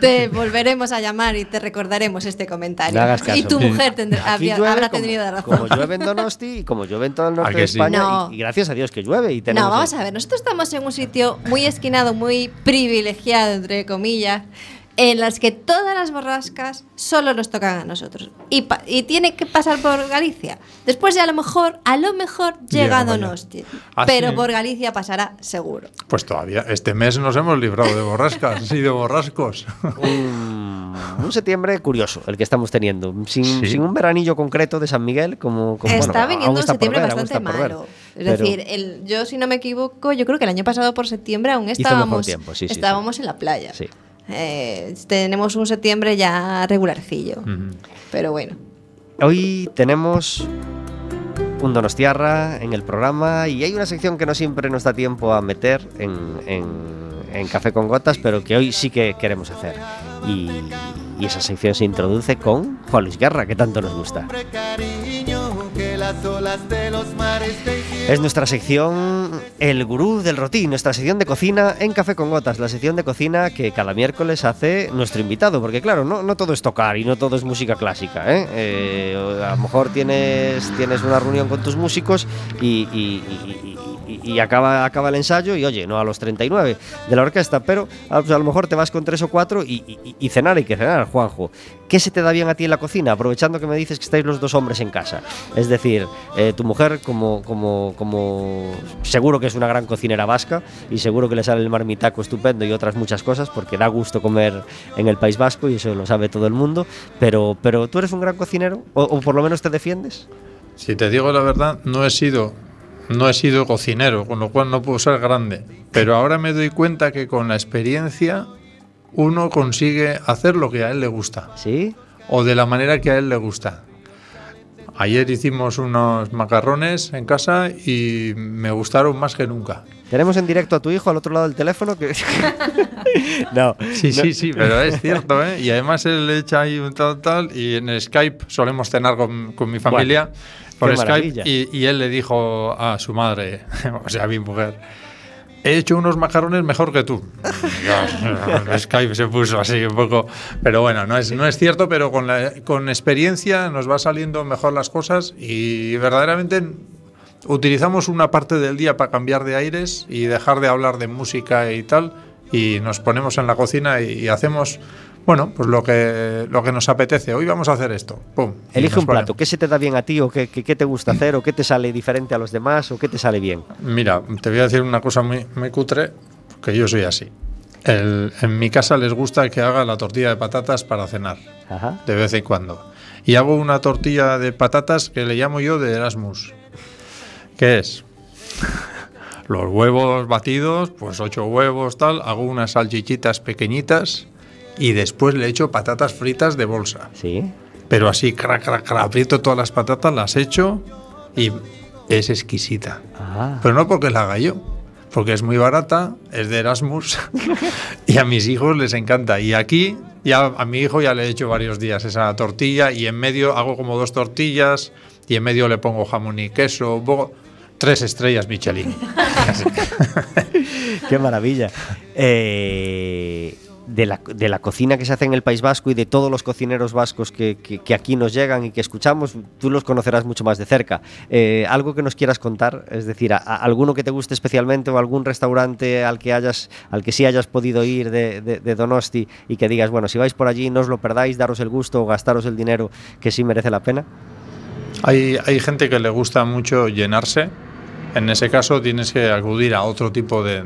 te volveremos a llamar y te recordaremos este comentario. No hagas caso. Y tu mujer tendrá- Aquí habría- llueve habrá como- tenido razón. Como llueve en Donosti y como llueve en todo el norte ¿A que de sí? España. No. Y, y gracias a Dios que llueve. Y tenemos No, vamos el- a ver, nosotros estamos en un sitio muy esquinado, muy privilegiado, entre comillas, en las que todas las borrascas solo nos tocan a nosotros. Y, pa- y tiene que pasar por Galicia. Después ya a lo mejor, a lo mejor llega a. Donosti. Ah, pero por Galicia pasará seguro. Pues todavía, este mes nos hemos librado de borrascas y de borrascos. un, un septiembre curioso el que estamos teniendo. Sin, Sí. sin un veranillo concreto de San Miguel, como. como está bueno, viniendo un está septiembre ver, bastante ver. malo. Es Pero decir, el, yo si no me equivoco, yo creo que el año pasado por septiembre aún estábamos, tiempo, sí, sí, estábamos en la playa. Sí. Eh, tenemos un septiembre ya regularcillo. Pero bueno. Hoy tenemos un Donostiarra en el programa y hay una sección que no siempre nos da tiempo a meter en, en- en Café con Gotas, pero que hoy sí que queremos hacer. Y, y esa sección se introduce con Juan Luis Guerra, que tanto nos gusta. Es nuestra sección El Gurú del Rotí, nuestra sección de cocina en Café con Gotas, la sección de cocina que cada miércoles hace nuestro invitado, porque claro, no, no todo es tocar y no todo es música clásica. ¿eh? Eh, a lo mejor tienes, tienes una reunión con tus músicos y, y- y- y- acaba, acaba el ensayo y oye, no a los 39 de la orquesta, pero a, pues a lo mejor te vas con tres o cuatro y, y- y cenar que cenar, Juanjo. ¿Qué se te da bien a ti en la cocina? Aprovechando que me dices que estáis los dos hombres en casa. Es decir, eh, tu mujer como, como, como seguro que es una gran cocinera vasca y seguro que le sale el marmitaco estupendo y otras muchas cosas porque da gusto comer en el País Vasco y eso lo sabe todo el mundo. Pero, pero tú eres un gran cocinero o por lo menos te defiendes. Si te digo la verdad, no he sido no he sido cocinero, con lo cual no puedo ser grande. Pero ahora me doy cuenta que con la experiencia uno consigue hacer lo que a él le gusta ¿Sí? o de la manera que a él le gusta. Ayer hicimos unos macarrones en casa y me gustaron más que nunca. Tenemos en directo a tu hijo al otro lado del teléfono que... no. Sí, no. sí, sí, pero es cierto, ¿eh? Y además él le echa ahí un tal, tal, y en Skype solemos cenar con, con mi familia por Skype, y, y él le dijo a su madre, o sea, a mi mujer, he hecho unos macarrones mejor que tú. Skype se puso así un poco, pero bueno, no es, no es cierto, pero con, la, con experiencia nos va saliendo mejor las cosas y verdaderamente utilizamos una parte del día para cambiar de aires y dejar de hablar de música y tal y nos ponemos en la cocina y, y hacemos bueno pues lo que lo que nos apetece hoy vamos a hacer esto Pum, Elige un plato. ¿Qué se te da bien a ti o qué, qué- qué te gusta hacer o qué te sale diferente a los demás o qué te sale bien? mira te voy a decir una cosa muy, muy cutre que yo soy así El- en mi casa les gusta que haga la tortilla de patatas para cenar Ajá. de vez en cuando y hago una tortilla de patatas que le llamo yo de Erasmus ¿qué es? los huevos batidos, pues ocho huevos, tal, hago unas salchichitas pequeñitas y después le echo patatas fritas de bolsa. Sí. Pero así, crac, crac, crac, aprieto todas las patatas, las echo y es exquisita. Ah. Pero no porque la haga yo, porque es muy barata, es de Erasmus y a mis hijos les encanta. Y aquí ya a mi hijo ya le he hecho varios días esa tortilla y en medio hago como dos tortillas y en medio le pongo jamón y queso, tres estrellas Michelin. Qué maravilla. Eh, de, la, de la cocina que se hace en el País Vasco y de todos los cocineros vascos que, que- aquí nos llegan y que escuchamos, tú los conocerás mucho más de cerca. Eh, algo que nos quieras contar, es decir, a- a- alguno que te guste especialmente o algún restaurante al que hayas, al que sí hayas podido ir de, de- de Donosti y que digas, bueno, si vais por allí no os lo perdáis, daros el gusto o gastaros el dinero que sí merece la pena. Hay, hay gente que le gusta mucho llenarse. En ese caso tienes que acudir a otro tipo de,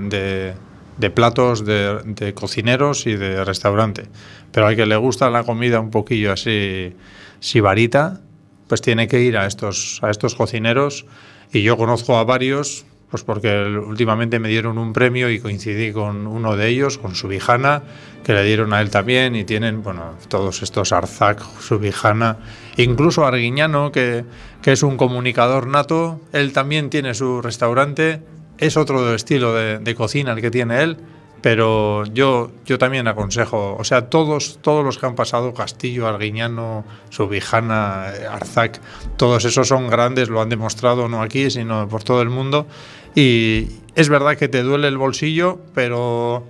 de- platos de, de cocineros y de restaurante. Pero al que le gusta la comida un poquillo así sibarita, pues tiene que ir a estos, a estos cocineros. Y yo conozco a varios, pues porque últimamente me dieron un premio y coincidí con uno de ellos, con Subijana, que le dieron a él también. Y tienen, bueno, todos estos Arzac, Subijana, incluso Arguiñano, que, que es un comunicador nato, él también tiene su restaurante. Es otro estilo de, de cocina el que tiene él, pero yo, yo también aconsejo, o sea, todos, todos los que han pasado, Castillo, Arguiñano, Subijana, eh, Arzac, todos esos son grandes, lo han demostrado no aquí, sino por todo el mundo. Y es verdad que te duele el bolsillo, pero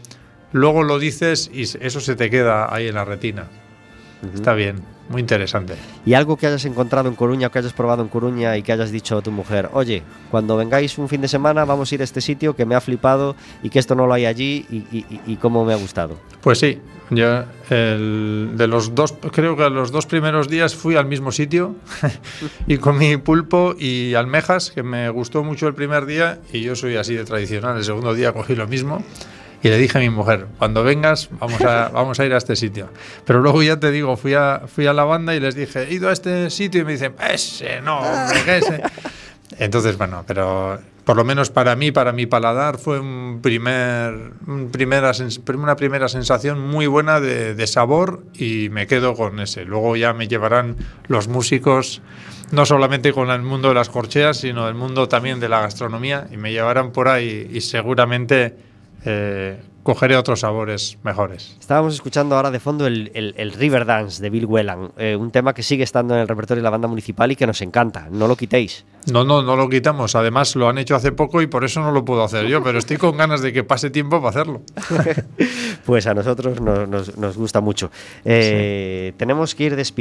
luego lo dices y eso se te queda ahí en la retina. Está bien, muy interesante. ¿Y algo que hayas encontrado en Coruña o que hayas probado en Coruña y que hayas dicho a tu mujer, oye, cuando vengáis un fin de semana vamos a ir a este sitio que me ha flipado y que esto no lo hay allí y, y, y cómo me ha gustado? Pues sí, yo el, de los dos, creo que los dos primeros días fui al mismo sitio y comí pulpo y almejas, que me gustó mucho el primer día y yo soy así de tradicional. El segundo día cogí lo mismo y le dije a mi mujer, cuando vengas vamos a, vamos a ir a este sitio. Pero luego ya te digo, fui a, fui a la banda y les dije, he ido a este sitio y me dicen, ese no, hombre, que ese. Entonces, bueno, pero por lo menos para mí, para mi paladar, fue un primer, un primera, una primera sensación muy buena de, de, sabor y me quedo con ese. Luego ya me llevarán los músicos, no solamente con el mundo de las corcheas, sino el mundo también de la gastronomía y me llevarán por ahí y seguramente eh, cogeré otros sabores mejores. Estábamos escuchando ahora de fondo el, el, el River Dance de Bill Whelan, eh, un tema que sigue estando en el repertorio de la banda municipal y que nos encanta. No lo quitéis. No, no, no lo quitamos. Además, lo han hecho hace poco y por eso no lo puedo hacer yo, pero estoy con ganas de que pase tiempo para hacerlo. pues a nosotros nos, nos, nos gusta mucho. Eh, sí. Tenemos que ir despidiendo.